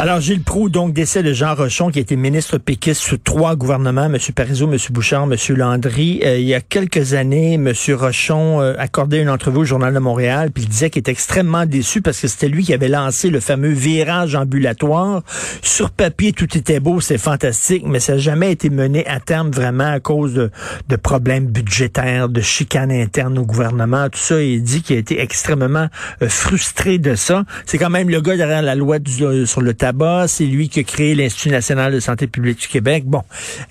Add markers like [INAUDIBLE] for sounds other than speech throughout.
Alors, Gilles Proux, donc, décès de Jean Rochon, qui été ministre péquiste sous trois gouvernements, M. Parizeau, M. Bouchard, M. Landry. Euh, il y a quelques années, M. Rochon euh, accordait une entrevue au Journal de Montréal, puis il disait qu'il était extrêmement déçu parce que c'était lui qui avait lancé le fameux virage ambulatoire. Sur papier, tout était beau, c'est fantastique, mais ça n'a jamais été mené à terme vraiment à cause de, de problèmes budgétaires, de chicanes internes au gouvernement, tout ça. Il dit qu'il a été extrêmement euh, frustré de ça. C'est quand même le gars derrière la loi du, sur le c'est lui qui a créé l'Institut national de santé publique du Québec. Bon,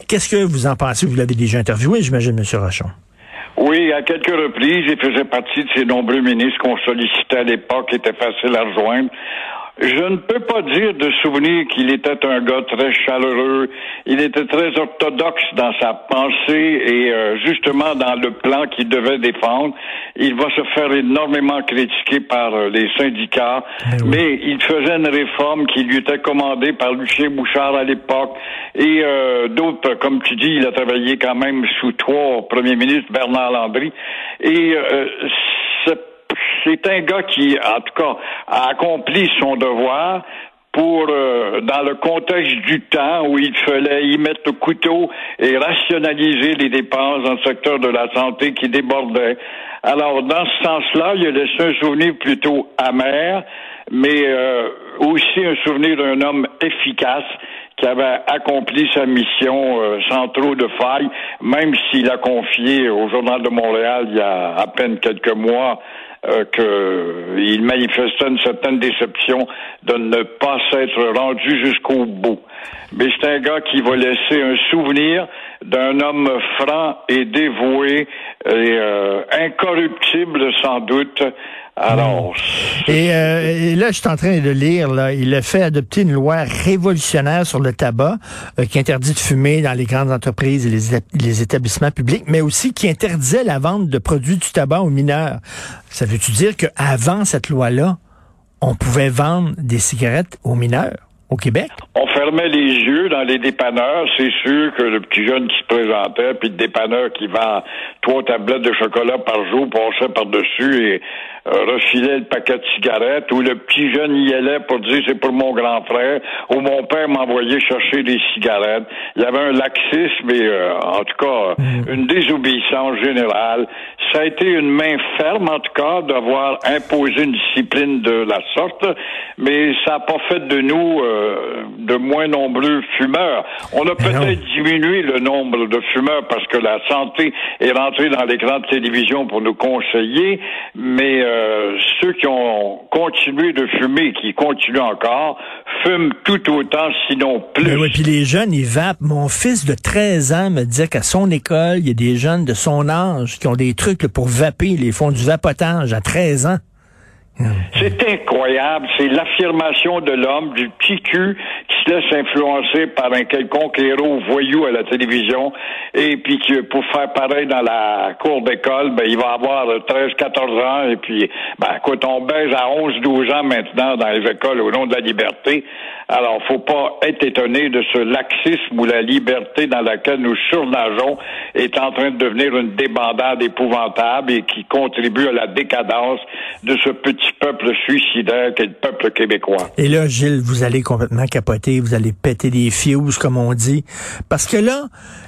qu'est-ce que vous en pensez? Vous l'avez déjà interviewé, j'imagine, M. Rochon. Oui, à quelques reprises, il faisait partie de ces nombreux ministres qu'on sollicitait à l'époque, qui étaient faciles à rejoindre. Je ne peux pas dire de souvenir qu'il était un gars très chaleureux. Il était très orthodoxe dans sa pensée et euh, justement dans le plan qu'il devait défendre. Il va se faire énormément critiquer par euh, les syndicats, Ben mais il faisait une réforme qui lui était commandée par Lucien Bouchard à l'époque et euh, d'autres, comme tu dis, il a travaillé quand même sous trois premiers ministres, Bernard Landry. Et c'est un gars qui, en tout cas, a accompli son devoir pour, euh, dans le contexte du temps où il fallait y mettre le couteau et rationaliser les dépenses dans le secteur de la santé qui débordait. Alors, dans ce sens-là, il a laissé un souvenir plutôt amer, mais euh, aussi un souvenir d'un homme efficace qui avait accompli sa mission euh, sans trop de failles, même s'il a confié au Journal de Montréal il y a à peine quelques mois euh, qu'il manifestait une certaine déception de ne pas s'être rendu jusqu'au bout. Mais c'est un gars qui va laisser un souvenir d'un homme franc et dévoué et euh, incorruptible sans doute. Alors. Et, euh, et, là, je suis en train de lire, il a fait adopter une loi révolutionnaire sur le tabac euh, qui interdit de fumer dans les grandes entreprises et les, les, établissements publics, mais aussi qui interdisait la vente de produits du tabac aux mineurs. Ça veut-tu dire qu'avant cette loi-là, on pouvait vendre des cigarettes aux mineurs? Au Québec? On fermait les yeux dans les dépanneurs. C'est sûr que le petit jeune qui se présentait, puis le dépanneur qui vend trois tablettes de chocolat par jour passait par-dessus et euh, refilait le paquet de cigarettes, ou le petit jeune y allait pour dire c'est pour mon grand frère, ou mon père m'envoyait chercher des cigarettes. Il y avait un laxisme et, euh, en tout cas, mmh. une désobéissance générale. Ça a été une main ferme, en tout cas, d'avoir imposé une discipline de la sorte, mais ça n'a pas fait de nous euh, de moins nombreux fumeurs. On a peut-être diminué le nombre de fumeurs parce que la santé est rentrée dans l'écran de télévision pour nous conseiller, mais euh, ceux qui ont continué de fumer, qui continuent encore, fument tout autant, sinon plus. Ben oui, puis les jeunes, ils vapent. Mon fils de 13 ans me disait qu'à son école, il y a des jeunes de son âge qui ont des trucs là, pour vaper, ils font du vapotage à 13 ans. C'est incroyable, c'est l'affirmation de l'homme, du petit cul se laisse influencer par un quelconque héros voyou à la télévision et puis qui, pour faire pareil dans la cour d'école, ben, il va avoir 13, 14 ans et puis, ben, écoute, on baise à 11, 12 ans maintenant dans les écoles au nom de la liberté. Alors, faut pas être étonné de ce laxisme où la liberté dans laquelle nous surnageons est en train de devenir une débandade épouvantable et qui contribue à la décadence de ce petit peuple suicidaire qu'est le peuple québécois. Et là, Gilles, vous allez complètement capoter, vous allez péter des fuses, comme on dit. Parce que là,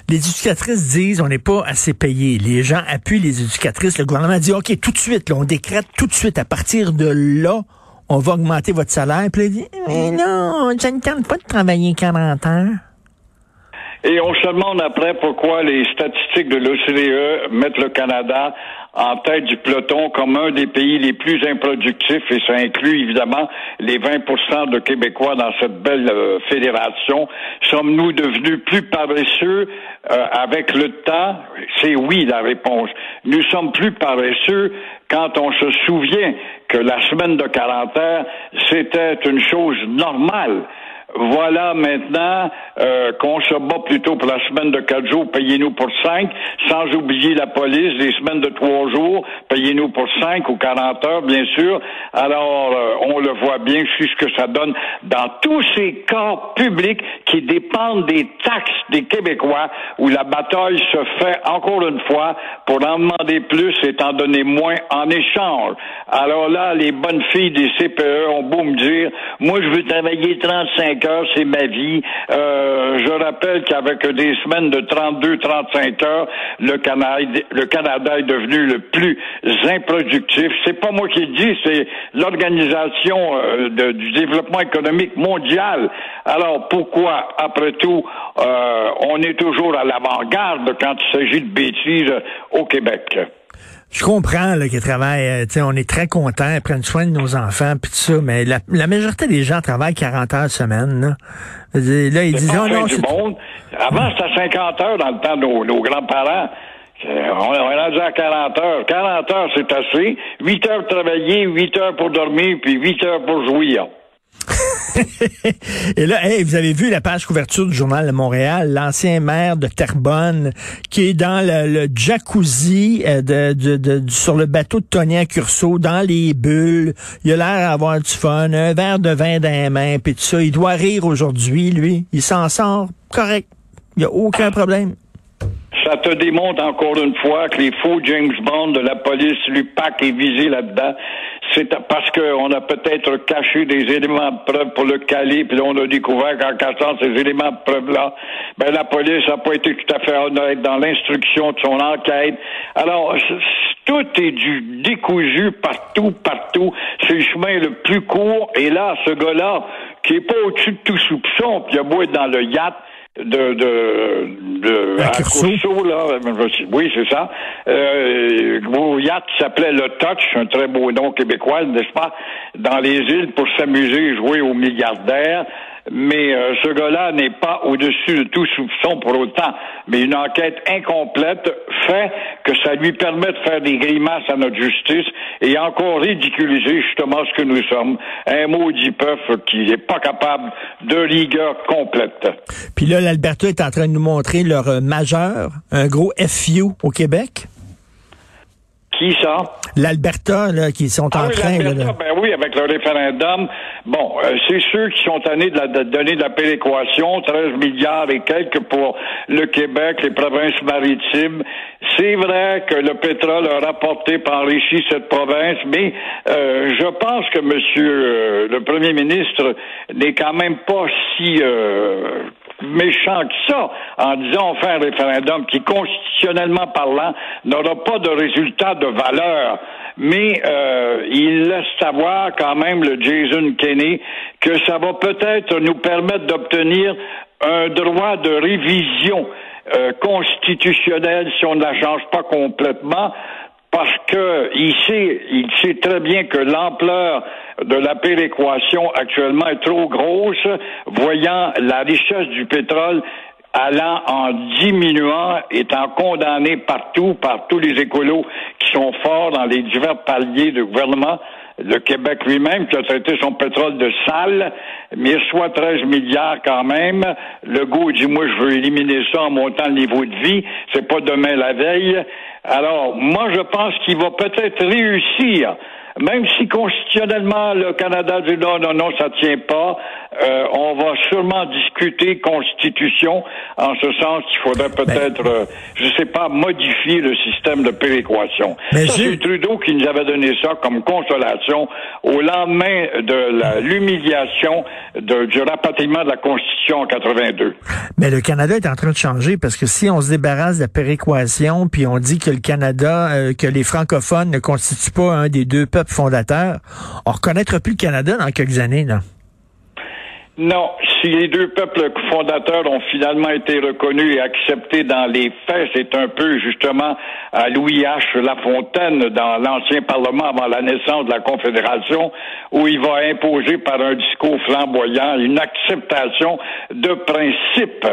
les éducatrices disent on n'est pas assez payé. Les gens appuient les éducatrices. Le gouvernement dit OK, tout de suite, là, on décrète tout de suite à partir de là on va augmenter votre salaire. Puis il dit, mais non, je ne tente pas de travailler 40 heures. Et on se demande après pourquoi les statistiques de l'OCDE mettent le Canada en tête du peloton comme un des pays les plus improductifs et ça inclut évidemment les 20% de Québécois dans cette belle euh, fédération. Sommes-nous devenus plus paresseux euh, avec le temps? C'est oui la réponse. Nous sommes plus paresseux quand on se souvient que la semaine de 40 heures, c'était une chose normale Voilà maintenant euh, qu'on se bat plutôt pour la semaine de quatre jours, payez-nous pour cinq, sans oublier la police, les semaines de trois jours, payez-nous pour cinq ou quarante heures, bien sûr. Alors, euh, on le voit bien, je ce que ça donne dans tous ces corps publics qui dépendent des taxes des Québécois, où la bataille se fait encore une fois pour en demander plus et en donner moins en échange. Alors là, les bonnes filles des CPE ont beau me dire, moi je veux travailler 35 heures, c'est ma vie. Euh, je rappelle qu'avec des semaines de 32-35 heures, le Canada, le Canada est devenu le plus improductif. C'est pas moi qui le dis, c'est l'organisation euh, du développement économique mondial. Alors pourquoi, après tout, euh, on est toujours à l'avant-garde quand il s'agit de bêtises au Québec? Je comprends qu'ils travaillent, euh, on est très contents, ils prennent soin de nos enfants, puis tout ça, mais la, majorité des gens travaillent 40 heures semaine. Là, là ils disent, oh, non, du monde. Avant, c'était 50 heures dans le temps de nos, grands-parents. Euh, on est rendu à 40 heures. 40 heures, c'est assez. 8 heures pour travailler, 8 heures pour dormir, puis 8 heures pour jouir. [LAUGHS] Et là, vous avez vu la page couverture du journal de Montréal, l'ancien maire de Terrebonne qui est dans le, jacuzzi euh, sur le bateau de Tony Curso, dans les bulles. Il a l'air d'avoir du fun, un verre de vin dans les mains, puis tout ça. Il doit rire aujourd'hui, lui. Il s'en sort correct. Il n'y a aucun problème ça te démontre encore une fois que les faux James Bond de la police, l'UPAC est visé là-dedans c'est parce qu'on a peut-être caché des éléments de preuve pour le caler, puis on a découvert qu'en cachant ces éléments de preuve-là, ben la police n'a pas été tout à fait honnête dans l'instruction de son enquête. Alors, tout est du décousu partout, partout. C'est le chemin le plus court. Et là, ce gars-là, qui est pas au-dessus de tout soupçon, puis il a beau être dans le yacht, de, de, de à Courceau, là, oui, c'est ça. Euh, yacht s'appelait le Touch, un très beau nom québécois, n'est-ce pas, dans les îles pour s'amuser et jouer aux milliardaires mais euh, ce gars-là n'est pas au-dessus de tout soupçon pour autant. Mais une enquête incomplète fait que ça lui permet de faire des grimaces à notre justice et encore ridiculiser justement ce que nous sommes. Un maudit peuple qui n'est pas capable de rigueur complète. Puis là, l'Alberta est en train de nous montrer leur euh, majeur, un gros FU au Québec. Qui ça? L'Alberta, là, qui sont en ah train. Là, Ben oui, avec le référendum. Bon, euh, c'est ceux qui sont tannés de, la, de donner de la péréquation, 13 milliards et quelques pour le Québec, les provinces maritimes. C'est vrai que le pétrole rapporté par enrichi cette province, mais euh, je pense que Monsieur euh, le Premier ministre n'est quand même pas si méchant que ça en disant on fait un référendum qui, constitutionnellement parlant, n'aura pas de résultat de valeur. Mais euh, il laisse savoir quand même le Jason Kenney que ça va peut-être nous permettre d'obtenir un droit de révision euh, constitutionnelle si on ne la change pas complètement parce que il sait, il sait très bien que l'ampleur de la péréquation actuellement est trop grosse, voyant la richesse du pétrole allant en diminuant, étant condamné partout par tous les écolos qui sont forts dans les divers paliers de gouvernement. Le Québec lui-même, qui a traité son pétrole de sale, mais soit 13 milliards quand même. Le goût dit, moi, je veux éliminer ça en montant le niveau de vie. C'est pas demain la veille. Alors, moi, je pense qu'il va peut-être réussir même si constitutionnellement le Canada dit non, non, non, ça tient pas, euh, on va sûrement discuter constitution en ce sens qu'il faudrait ben- peut-être, euh, je sais pas, modifier le système de péréquation. ça, c'est Trudeau qui nous avait donné ça comme consolation au lendemain de l'humiliation du rapatriement de la Constitution en 82. Mais le Canada est en train de changer parce que si on se débarrasse de la péréquation puis on dit que le Canada, euh, que les francophones ne constituent pas un des deux peuples fondateur, on reconnaîtra plus le Canada dans quelques années, là. Non, si les deux peuples fondateurs ont finalement été reconnus et acceptés dans les faits, c'est un peu justement à Louis H. Lafontaine dans l'ancien Parlement avant la naissance de la Confédération, où il va imposer par un discours flamboyant une acceptation de principe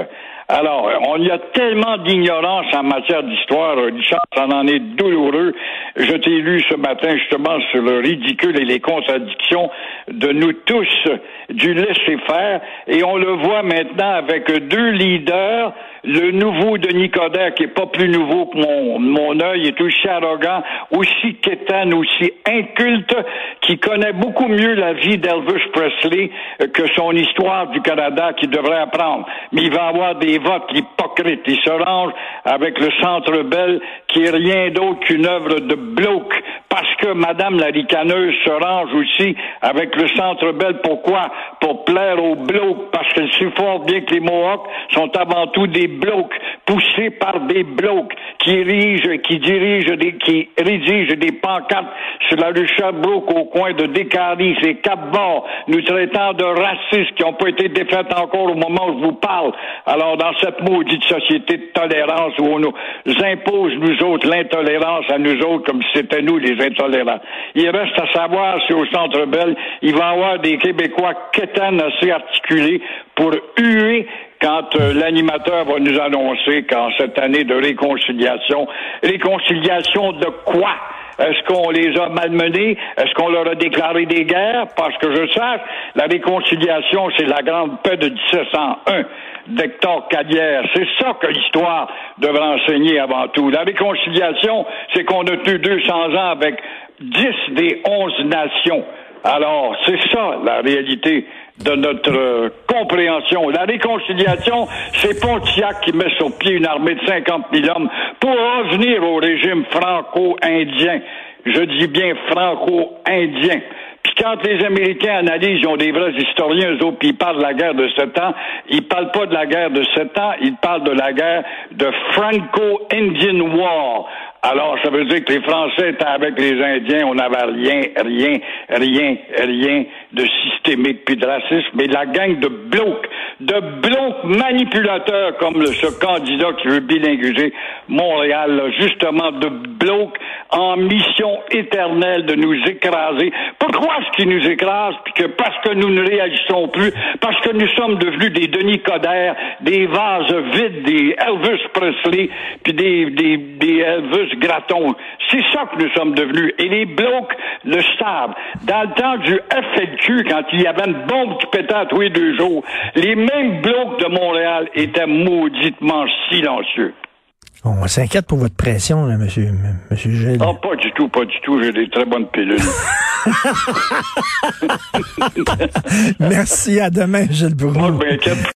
Alors, on y a tellement d'ignorance en matière d'histoire, Richard, ça en est douloureux. Je t'ai lu ce matin justement sur le ridicule et les contradictions de nous tous du laisser-faire, et on le voit maintenant avec deux leaders, le nouveau de Nicodère, qui est pas plus nouveau que mon, mon œil, est aussi arrogant, aussi quétaine, aussi inculte, qui connaît beaucoup mieux la vie d'Elvis Presley que son histoire du Canada qu'il devrait apprendre. Mais il va avoir des votes hypocrites. Il se range avec le Centre Bell, qui est rien d'autre qu'une œuvre de bloc. Parce que Madame la ricaneuse se range aussi avec le Centre Bell. Pourquoi? Pour plaire aux blocs. Parce qu'elle sait fort bien que les Mohawks sont avant tout des blocs, poussés par des blocs qui érigent, qui dirigent des, qui rédigent des pancartes sur la rue Sherbrooke au coin de Décarie, c'est Cap-Bord, nous traitant de racistes qui n'ont pas été défaites encore au moment où je vous parle. Alors, dans cette maudite société de tolérance où on nous impose, nous l'intolérance à nous autres comme c'était nous les intolérants. Il reste à savoir si au Centre Bell, il va y avoir des Québécois quétaines assez articulés pour huer quand euh, l'animateur va nous annoncer qu'en cette année de réconciliation, réconciliation de quoi? Est-ce qu'on les a malmenés? Est-ce qu'on leur a déclaré des guerres? Parce que je sache, la réconciliation, c'est la grande paix de 1701 d'Hector Cadière. C'est ça que l'histoire devrait enseigner avant tout. La réconciliation, c'est qu'on a tenu 200 ans avec 10 des 11 nations. Alors, c'est ça la réalité de notre euh, compréhension. La réconciliation, c'est Pontiac qui met sur pied une armée de 50 000 hommes pour revenir au régime franco-indien. Je dis bien franco-indien. Puis quand les Américains analysent, ils ont des vrais historiens, eux puis ils parlent de la guerre de sept ans, ils parlent pas de la guerre de sept ans, ils parlent de la guerre de Franco-Indian War. Alors, ça veut dire que les Français étaient avec les Indiens, on n'avait rien, rien, rien, rien de systémique puis de racisme, mais la gang de blocs, de blocs manipulateurs comme le, ce candidat qui veut bilinguiser Montréal, justement de blocs en mission éternelle de nous écraser. Pourquoi est-ce qu'ils nous écrasent? Puis que parce que nous ne réagissons plus, parce que nous sommes devenus des Denis Coderre, des vases vides, des Elvis Presley, puis des, des, des Elvis Gratton. C'est ça que nous sommes devenus. Et les blocs le savent. Dans le temps du FLQ, quand il y avait une bombe qui pétait tous les deux jours, mêmes blocs de Montréal étaient mauditement silencieux. On s'inquiète pour votre pression, là, monsieur, monsieur Gilles. Non, pas du tout, pas du tout. J'ai des très bonnes pilules. [LAUGHS] Merci, à demain, Gilles Bourneau. M'inquiète